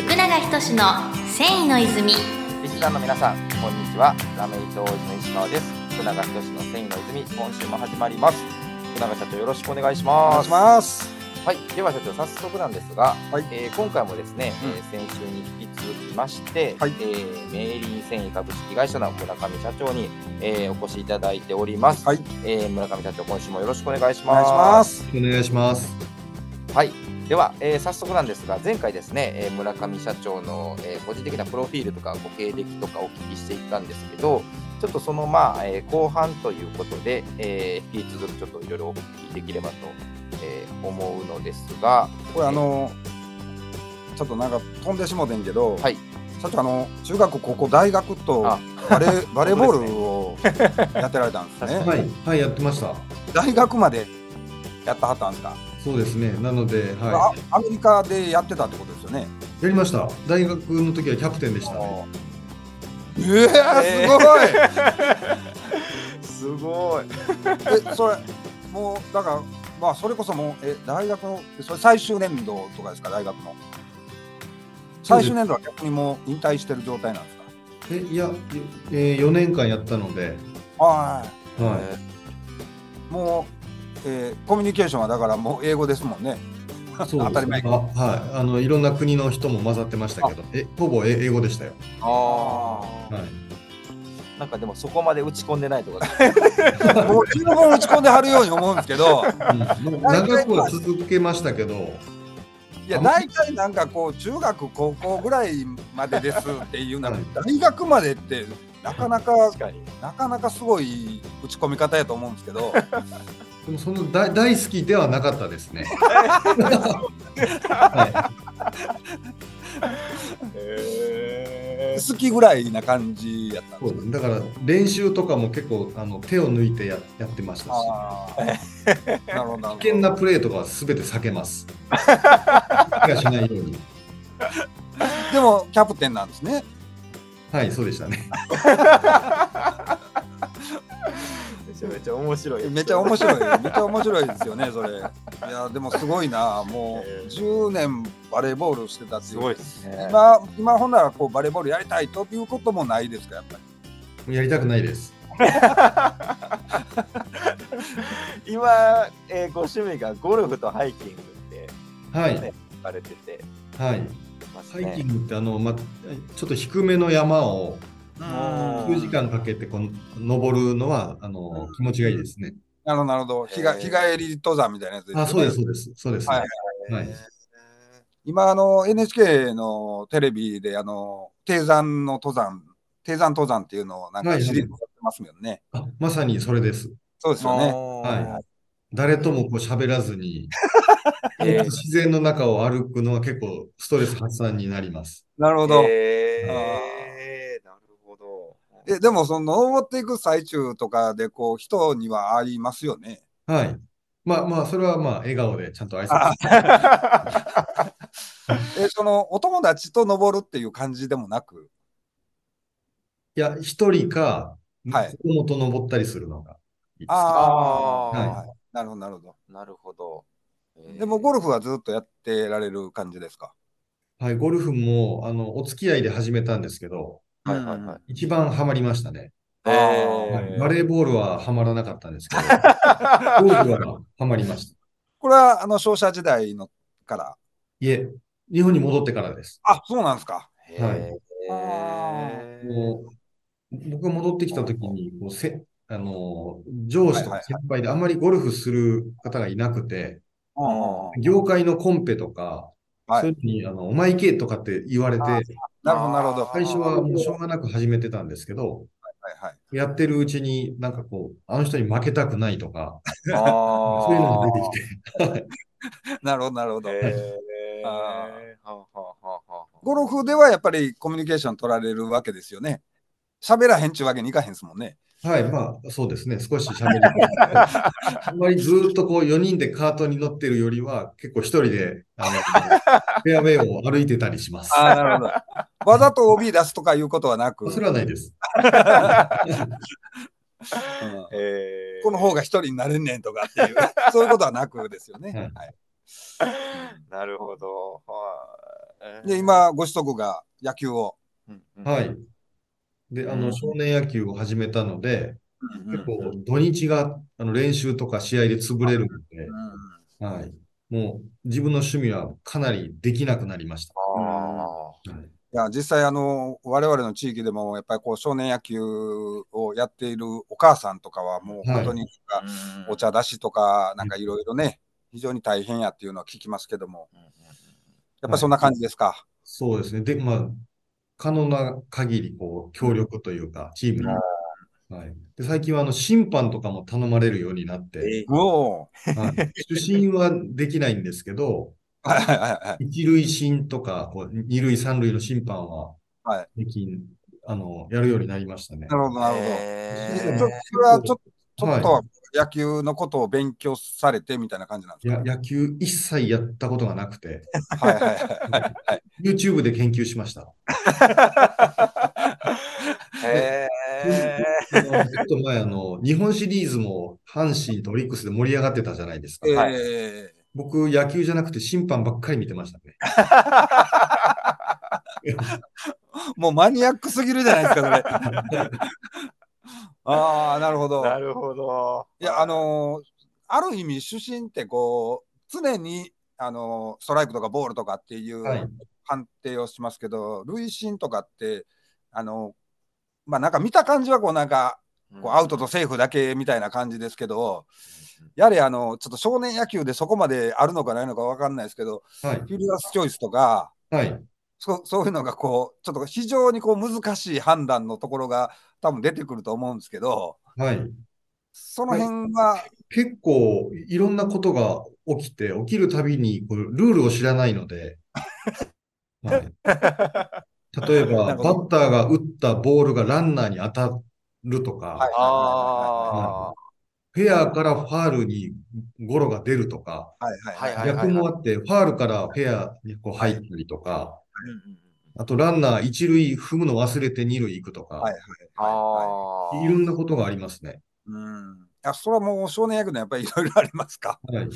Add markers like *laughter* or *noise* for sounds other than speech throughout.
福永仁の繊維の泉リスナーの皆さん、こんにちは。ラメイト王子の石川です。福永仁の繊維の泉、今週も始まります。福永社長、よろしくお願いしお願います。します。はい、では社長、早速なんですが、はいえー今回もですね、うんえー先週に引き続きまして、はいえーメイリー繊維株式会社の村上社長に、えーお越しいただいております。はい、えー村上社長、今週もよろしくお願いしお願います。します。お願いします。はい。では、えー早速なんですが、前回ですね、えー村上社長の、えー個人的なプロフィールとかご経歴とかお聞きしていったんですけど、ちょっとそのまあ、えー後半ということで、えー引き続きちょっといろいろお聞きできればと、えー思うのですが、これあのちょっとなんか飛んでしもてんけど、はい社長あの中学高校大学とあバレー *laughs* バレーボールをやってられたんですね。はい、はい、やってました。大学までやったはったんですか？そうですね。なので、はあアメリカでやってたってことですよね。い、やりました。大学の時はキャプテンでしたね。ええすごい。すごい。*laughs* えそれもうだからまあそれこそもうえ大学のそれ最終年度とかですか大学の。最終年度は逆にもう引退してる状態なんですか？え、いや、えー、4年間やったので、はい。はもう、えーコミュニケーションはだからもう英語ですもんね。い、そう当たり前。あはい、あのいろんな国の人も混ざってましたけど、え、ほぼえ英語でしたよ。ああ、はい。なんかでもそこまで打ち込んでないとか、*laughs* もう十分打ち込んではるように思うんですけど、うん、もう長くは続けましたけど、いや、大体なんかこう、中学、高校ぐらいまでですっていうのははい、大学までって、なかなか。なかなかすごい打ち込み方やと思うんですけど、でもその大大好きではなかったですね。好きぐらいな感じやったんい、ですそうだから練習とかも結構あの手を抜いてややってましたし。なるほど、危険なプレーとかはすべて避けます。*laughs* しないように。でも、キャプテンなんですね。はい、そうでしたね。*laughs* めちゃめちゃ面白い。めっちゃ面白い、めっちゃ面白いですよね、それ。いや、でもすごいな、もえーう10年バレーボールしてたっていう。すごいですね。今、今ほんならこうバレーボールやりたいということもないですか、やっぱり。やりたくないです。*laughs* 今、えーご趣味がゴルフとハイキングってはい、ね言われててはい。ハイキングってあの、ま、ちょっと低めの山をうん数時間かけてこう登るのはあの気持ちがいいですね。なるほど、なるほど。日が日帰り登山みたいなやつですよね。あ、そうです、そうです、そうです。はいはい今、あの、NHK のテレビで、あの、低山の登山、低山登山っていうのをなんはいはいかシリーズやってますよね。あまさにそれです。そうですよね。はい誰ともこう喋らずに、*laughs* えー自然の中を歩くのは結構ストレス発散になります。なるほど。へーなるほど。えでも、その、登っていく最中とかで、こう、人には会いますよね。はい。まあまあ、それはまあ笑顔でちゃんと挨あ拶。*laughs* え、その、お友達と登るっていう感じでもなく、いや、一人か、はい子供と登ったりするのがいい。ああ、はいなるほど、なるほど。なるほど。えーでも、ゴルフはずっとやってられる感じですか？はい、ゴルフも、あの、お付き合いで始めたんですけど、はいはいはい。一番ハマりましたね。あーはいバレーボールはハマらなかったんですけど、ゴルフはハマりました。これは、あの、商社時代のから？いえ、日本に戻ってからです。あ、そうなんですか。へあーもう僕が戻ってきた時に、こうせあの上司とか先輩であんまりゴルフする方がいなくて、あ業界のコンペとか、はい。そういうのにあのお前行けとかって言われて、なるほど、なるほど。最初はもうしょうがなく始めてたんですけど、はいはい。やってるうちになんかこう、あの人に負けたくないとか、*laughs* そういうのが出てきて、なるほど、なるほど。ゴルフではやっぱりコミュニケーション取られるわけですよね。喋らへんちゅうわけにいかへんですもんね。はい、まあそうですね、少し喋りたい *laughs* あんまりずーっとこう4人でカートに乗ってるよりは、結構一人であの *laughs* フェアウェイを歩いてたりします。ああ、なるほど。わざと OB 出すとかいうことはなく、それはないです。うんえーこの方が一人になれんねんとかっていう、*laughs* そういうことはなくですよね。はいはいなるほど。はで、今、ご子息が野球を。はい。で、あの、うん。少年野球を始めたので、うん結構土日があの練習とか試合で潰れるので、うんはい。もう自分の趣味はかなりできなくなりました。あはい。いや実際あの我々の地域でもやっぱりこう少年野球をやっているお母さんとかはもう本当にあなんかお茶出しとかなんかいろいろね非常に大変やっていうのは聞きますけども。やっぱりそんな感じですか？そうですね。で、まあ、可能な限り、こう、協力というか、チームに。はい。で、最近は、あの、審判とかも頼まれるようになって、おーはい。主審はできないんですけど、はいはいはいはい。一塁審とか、こう二塁、三塁の審判ははい、最近、あの、やるようになりましたね。なるほどなるほど。へーちょそれはちょちょっとはは野球のことを勉強されてみたいな感じなんでいすか？や、野球一切やったことがなくて、はいはいはいはい。YouTube で研究しました。へあのちょっと前、あの、日本シリーズも阪神とオリックスで盛り上がってたじゃないですか。えはいー僕、野球じゃなくて審判ばっかり見てましたね。*laughs* もうマニアックすぎるじゃないですか、それ。ああ、なるほど。なるほど。いや、あのーある意味、主審ってこう、常に、あのーストライクとかボールとかっていうはい判定をしますけど、塁審とかって、あのーまあなんか見た感じはこうなんかこうアウトとセーフだけみたいな感じですけど、やはりあのちょっと少年野球でそこまであるのかないのか分かんないですけど、はい。フィルダースチョイスとか、はい。そ *laughs* そういうのがこう、ちょっと非常にこう難しい判断のところが多分出てくると思うんですけど、はい。その辺は、結構いろんなことが起きて、起きるたびにこうルールを知らないので、*laughs* はい、例えば、バッターが打ったボールがランナーに当たるとか、はいあフェアからファールにゴロが出るとか、はいはいはいはい。逆もあって、ファールからフェアにこう入ったりとか、あ。うんうんうんあとランナー一塁踏むの忘れて二塁行くとか、はいはいああ。いろんなことがありますね。うん。いや、それはもう少年野球のやっぱりいろいろありますか？はい。もう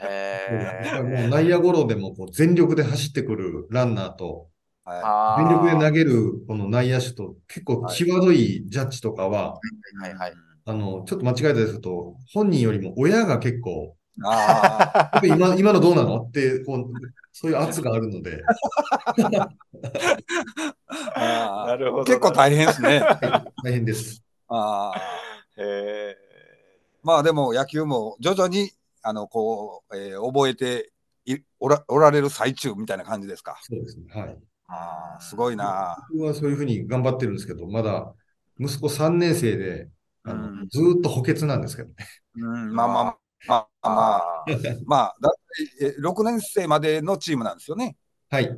え。内野ゴロでもこう全力で走ってくるランナーと、はい。あ全力で投げげるこの内野手と結構際どいジャッジとかは、はいはい。あの、ちょっと間違えたりすると、本人よりも親が結構、ああ、*laughs* 今、今のどうなの？って、こう、そういう圧があるので、あーるほ結構大変ですね。*laughs* 大変です。あえ。まあでも野球も徐々にあのこう、えー覚えていおらおられる最中みたいな感じですか？そうですね。はい。ああ、すごいな。僕はそういうふうに頑張ってるんですけど、まだ息子3年生で、あのうんずーっと補欠なんですけどね。うん、まあまあまあまあまあ、*laughs* だ6年生までのチームなんですよね。はい。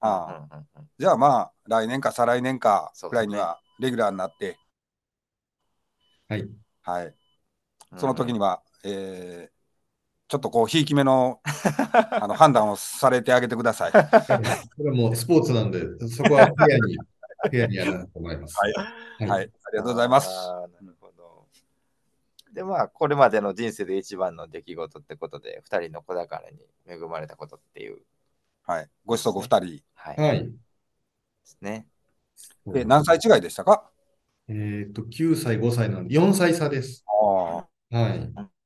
ああうんうんうんじゃあまあ、来年か再来年かくらいにはレギュラーになって、はい。はい、その時には、えーちょっとこう、ひいき目の *laughs* あの判断をされてあげてください。*laughs* これはもうスポーツなんで、そこはフェアに、フェアにやらないと思います。はいはい。はい、ありがとうございます。で、まあ、これまでの人生で一番の出来事ってことで、二人の子宝に恵まれたことっていう、はい、ご子息2人。はい。はい。ですね。え何歳違いでしたか？えっと、9歳、5歳なんで、4歳差です。あはい。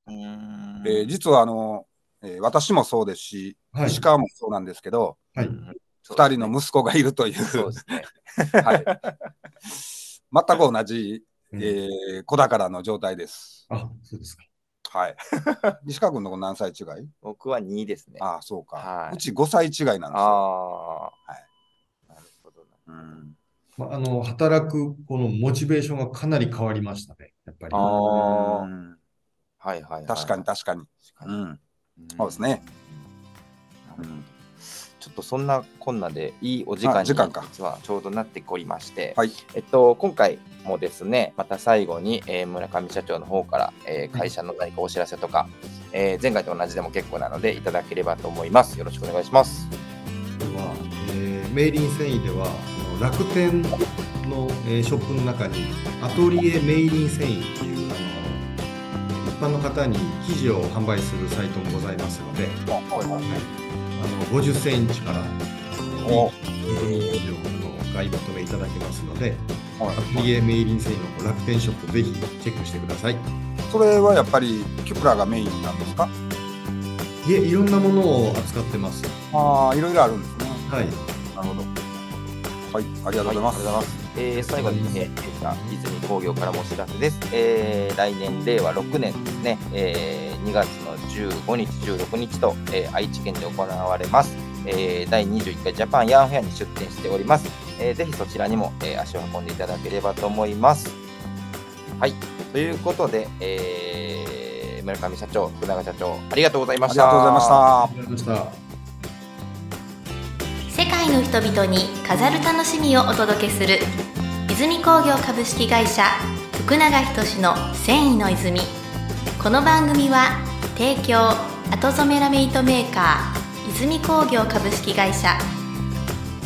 うーんえー実はあの、えー私もそうですし、はい石川もそうなんですけど、はい。うん2人の息子がいるという、そうですね。*laughs* はい、全く同じ、うんえー子宝の状態です。あ、そうですか。はい、*laughs* 石川君の子何歳違い？僕は2ですね。あああ、そうか、はいうち5歳違いなんですよ。あー。なるほどな。うんまあ、あの、働くこのモチベーションがかなり変わりましたね。やっぱり。あーうんはいはいはい。確かに確かに。確かに。うん、そうですね。ちょっとそんなこんなでいいお時間にあ時間か。実はちょうどなっておりまして、はい。えっと、今回もですね、また最後に、えー村上社長の方から、えー会社の何かお知らせとか、えー前回と同じでも結構なのでいただければと思います。よろしくお願いします。これは、えー、メイリン繊維では、楽天の、えーショップの中に、アトリエメイリン繊維っていう、あの、一般の方に生地を販売するサイトもございますので、あの50センチから買いまとめいただけますので、はいアトリエメイリン繊維の楽天ショップぜひチェックしてください。それはやっぱりキュプラがメインなんですか？いえ、いろんなものを扱ってます。ああいろいろあるんですねはい。なるほどはいありがとうございます、ありがとうございます。えー最後に、えー、泉工業からもお知らせです。えー来年、令和6年ですね、えー2月の15日、16日と、えー愛知県で行われます、えー第21回ジャパンヤンフェアに出展しております。えーぜひそちらにも、えー足を運んでいただければと思います。はい。ということで、えー村上社長、福永社長、ありがとうございました。ありがとうございましたありがとうございました。世界の人々に飾る楽しみをお届けする泉工業株式会社福永仁の繊維の泉。この番組は提供後染めラメイトメーカー泉工業株式会社。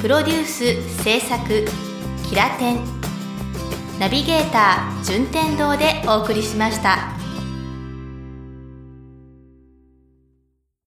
プロデュース制作キラテン。ナビゲーター順天堂でお送りしました。